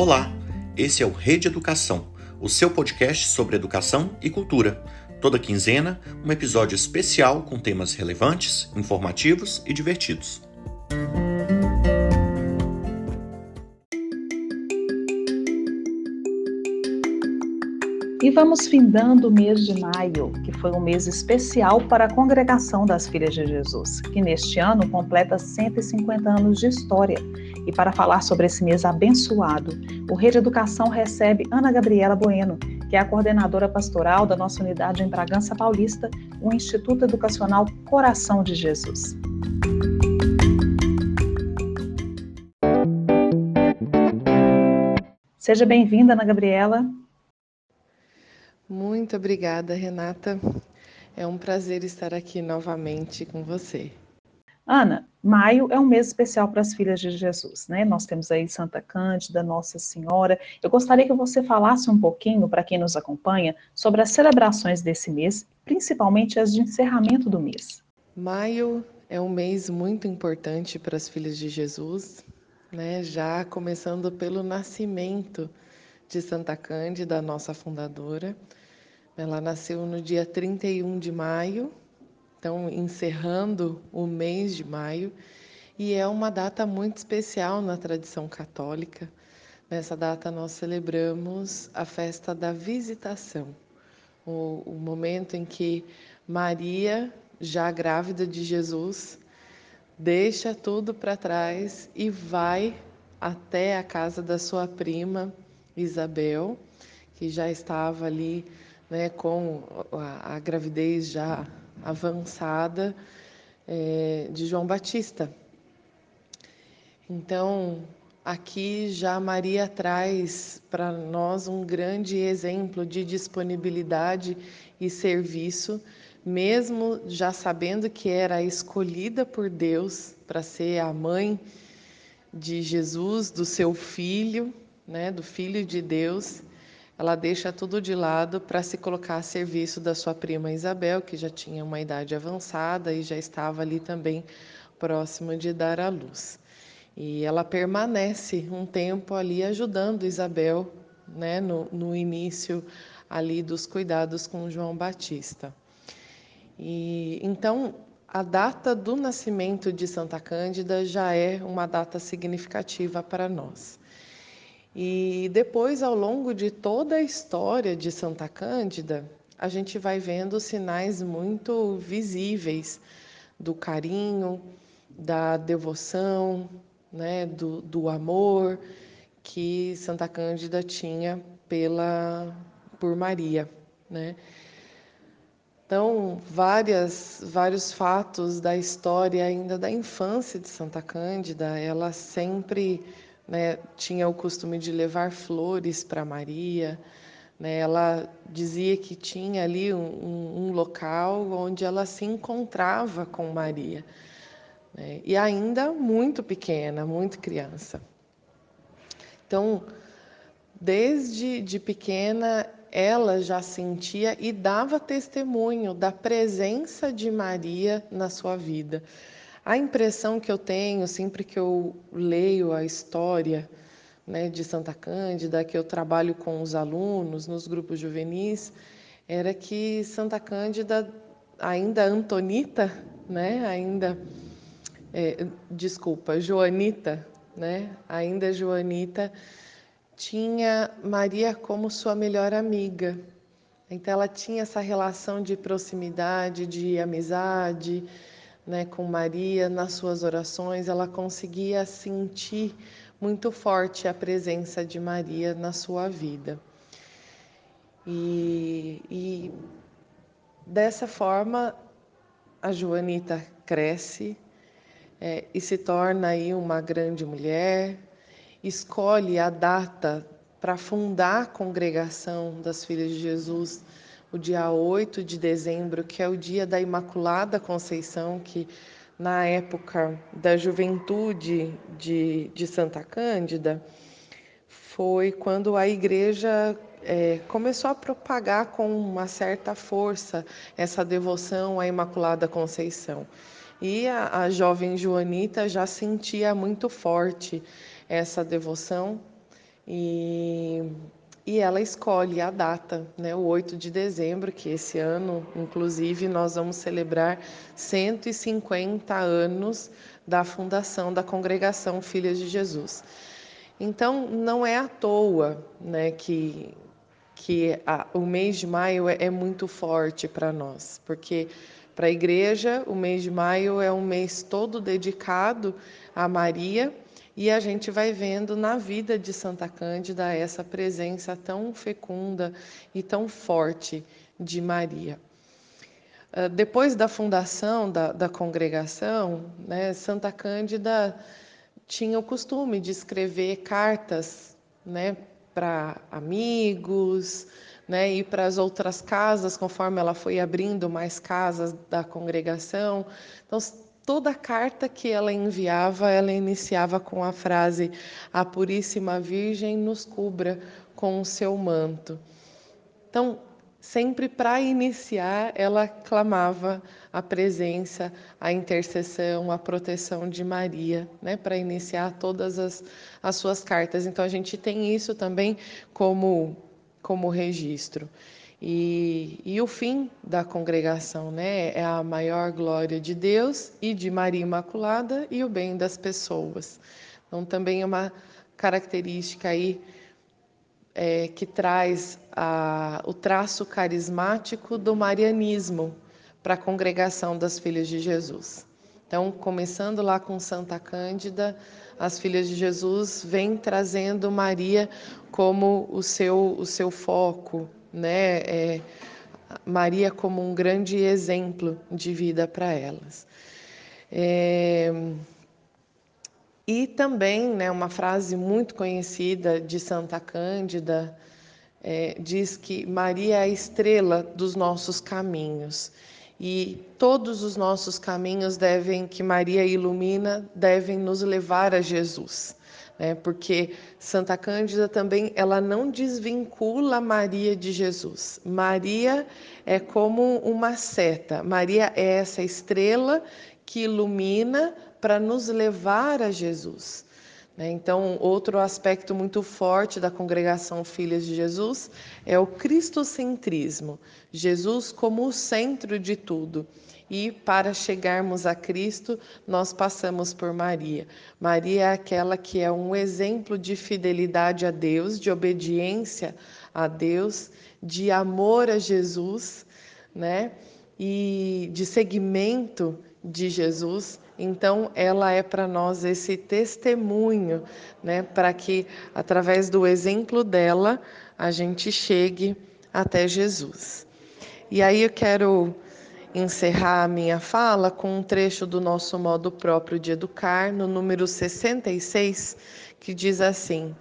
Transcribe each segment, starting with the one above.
Olá, esse é o Rede Educação, o seu podcast sobre educação e cultura. Toda quinzena, um episódio especial com temas relevantes, informativos e divertidos. E vamos findando o mês de maio, que foi um mês especial para a Congregação das Filhas de Jesus, que neste ano completa 150 anos de história. E para falar sobre esse mês abençoado, o Rede Educação recebe Ana Gabriela Bueno, que é a coordenadora pastoral da nossa unidade em Bragança Paulista, o Instituto Educacional Coração de Jesus. Seja bem-vinda, Ana Gabriela. Muito obrigada, Renata. É um prazer estar aqui novamente com você. Ana, maio é um mês especial para as filhas de Jesus, né? Nós temos aí Santa Cândida, Nossa Senhora. Eu gostaria que você falasse um pouquinho, para quem nos acompanha, sobre as celebrações desse mês, principalmente as de encerramento do mês. Maio é um mês muito importante para as filhas de Jesus, né? Já começando pelo nascimento de Santa Cândida, nossa fundadora. Ela nasceu no dia 31 de maio, então encerrando o mês de maio, e é uma data muito especial na tradição católica. Nessa data nós celebramos a festa da visitação, o, o momento em que Maria, já grávida de Jesus, deixa tudo para trás e vai até a casa da sua prima Isabel, que já estava ali né, com a, a gravidez já avançada é, de João Batista. Então, aqui já Maria traz para nós um grande exemplo de disponibilidade e serviço, mesmo já sabendo que era escolhida por Deus para ser a mãe de Jesus, do seu filho, né, do filho de Deus ela deixa tudo de lado para se colocar a serviço da sua prima Isabel, que já tinha uma idade avançada e já estava ali também próxima de dar à luz. E ela permanece um tempo ali ajudando Isabel, né, no, no início ali dos cuidados com João Batista. E então a data do nascimento de Santa Cândida já é uma data significativa para nós. E depois, ao longo de toda a história de Santa Cândida, a gente vai vendo sinais muito visíveis do carinho, da devoção, né, do, do amor que Santa Cândida tinha pela por Maria, né? Então, várias, vários fatos da história ainda da infância de Santa Cândida, ela sempre né, tinha o costume de levar flores para Maria. Né, ela dizia que tinha ali um, um, local onde ela se encontrava com Maria. Né, e ainda muito pequena, muito criança. Então, desde de pequena, ela já sentia e dava testemunho da presença de Maria na sua vida. A impressão que eu tenho sempre que eu leio a história né, de Santa Cândida, que eu trabalho com os alunos nos grupos juvenis, era que Santa Cândida, ainda Antonita, né, ainda, é, desculpa, Joanita, né, ainda Joanita, tinha Maria como sua melhor amiga. Então ela tinha essa relação de proximidade, de amizade, né, com Maria nas suas orações, ela conseguia sentir muito forte a presença de Maria na sua vida. E, e dessa forma, a Joanita cresce é, e se torna aí uma grande mulher, escolhe a data para fundar a congregação das Filhas de Jesus o dia 8 de dezembro, que é o dia da Imaculada Conceição, que na época da juventude de, de Santa Cândida, foi quando a igreja é, começou a propagar com uma certa força essa devoção à Imaculada Conceição. E a, a jovem Joanita já sentia muito forte essa devoção E, e ela escolhe a data, né, o 8 de dezembro, que esse ano, inclusive, nós vamos celebrar 150 anos da fundação da congregação Filhas de Jesus. Então, não é à toa né, que, que a, o mês de maio é, é muito forte para nós, porque para a igreja o mês de maio é um mês todo dedicado a Maria e a gente vai vendo na vida de Santa Cândida essa presença tão fecunda e tão forte de Maria. Ah, depois da fundação da, da congregação, né, Santa Cândida tinha o costume de escrever cartas né, para amigos, né, e para as outras casas, conforme ela foi abrindo mais casas da congregação. Então, toda carta que ela enviava, ela iniciava com a frase: A Puríssima Virgem nos cubra com o seu manto. Então, sempre para iniciar, ela clamava a presença, a intercessão, a proteção de Maria, né, para iniciar todas as, as suas cartas. Então, a gente tem isso também como, como registro. E, e o fim da congregação né, é a maior glória de Deus e de Maria Imaculada e o bem das pessoas. Então, também é uma característica aí é, que traz a, o traço carismático do marianismo para a congregação das Filhas de Jesus. Então, começando lá com Santa Cândida, as Filhas de Jesus vêm trazendo Maria como o seu, o seu foco, né? É, Maria como um grande exemplo de vida para elas. É, e também, né, uma frase muito conhecida de Santa Cândida é, diz que Maria é a estrela dos nossos caminhos e todos os nossos caminhos devem que Maria ilumina devem nos levar a Jesus né? porque Santa Cândida também ela não desvincula Maria de Jesus. Maria é como uma seta, Maria é essa estrela que ilumina para nos levar a Jesus. Né? Então, outro aspecto muito forte da congregação Filhas de Jesus é o cristocentrismo, Jesus como o centro de tudo. E para chegarmos a Cristo, nós passamos por Maria. Maria é aquela que é um exemplo de fidelidade a Deus, de obediência a Deus, de amor a Jesus, né? E de seguimento de Jesus. Então, ela é para nós esse testemunho, né, para que através do exemplo dela a gente chegue até Jesus. E aí eu quero encerrar a minha fala com um trecho do nosso modo próprio de educar, no número 66, que diz assim: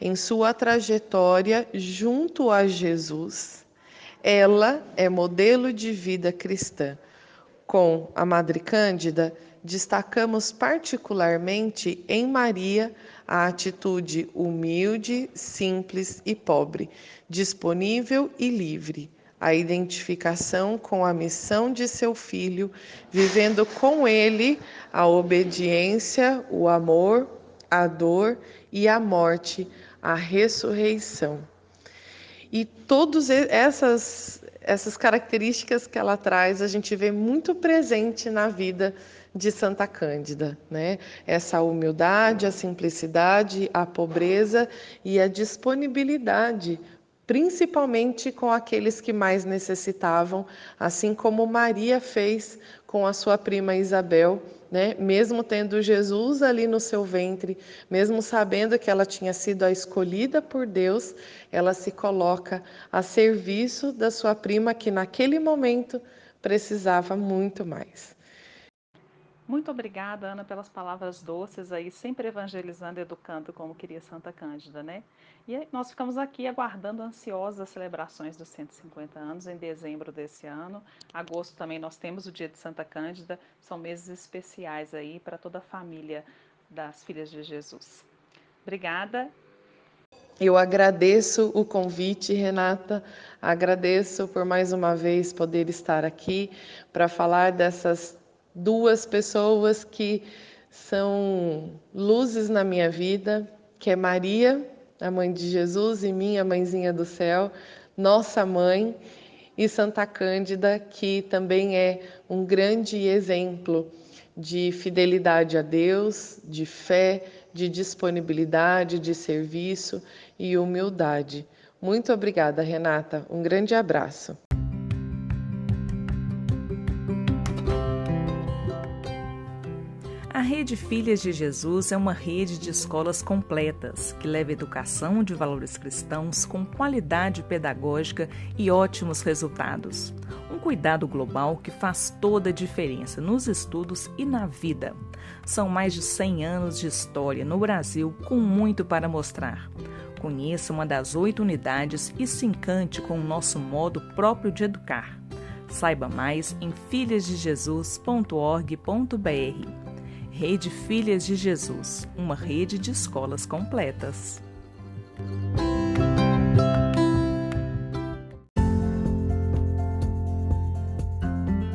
Em sua trajetória junto a Jesus, ela é modelo de vida cristã. Com a Madre Cândida, destacamos particularmente em Maria a atitude humilde, simples e pobre, disponível e livre a identificação com a missão de seu filho, vivendo com ele a obediência, o amor, a dor e a morte, a ressurreição. E todas essas essas características que ela traz, a gente vê muito presente na vida de Santa Cândida, né? Essa humildade, a simplicidade, a pobreza e a disponibilidade principalmente com aqueles que mais necessitavam, assim como Maria fez com a sua prima Isabel, né? Mesmo tendo Jesus ali no seu ventre, mesmo sabendo que ela tinha sido a escolhida por Deus, ela se coloca a serviço da sua prima que naquele momento precisava muito mais. Muito obrigada, Ana, pelas palavras doces aí, sempre evangelizando e educando como queria Santa Cândida, né? E nós ficamos aqui aguardando ansiosas as celebrações dos 150 anos em dezembro desse ano. Agosto também nós temos o dia de Santa Cândida, são meses especiais aí para toda a família das Filhas de Jesus. Obrigada. Eu agradeço o convite, Renata. Agradeço por mais uma vez poder estar aqui para falar dessas duas pessoas que são luzes na minha vida, que é Maria a mãe de Jesus e minha mãezinha do céu, nossa mãe, e Santa Cândida, que também é um grande exemplo de fidelidade a Deus, de fé, de disponibilidade, de serviço e humildade. Muito obrigada, Renata. Um grande abraço. A Rede Filhas de Jesus é uma rede de escolas completas que leva educação de valores cristãos com qualidade pedagógica e ótimos resultados. Um cuidado global que faz toda a diferença nos estudos e na vida. São mais de 100 anos de história no Brasil com muito para mostrar. Conheça uma das oito unidades e se encante com o nosso modo próprio de educar. Saiba mais em filhasdejesus.org.br. Rede Filhas de Jesus, uma rede de escolas completas.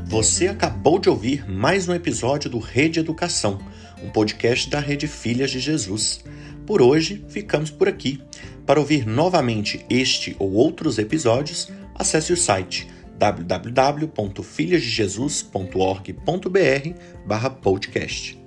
Você acabou de ouvir mais um episódio do Rede Educação, um podcast da Rede Filhas de Jesus. Por hoje, ficamos por aqui. Para ouvir novamente este ou outros episódios, acesse o site www.filhasdejesus.org.br/podcast.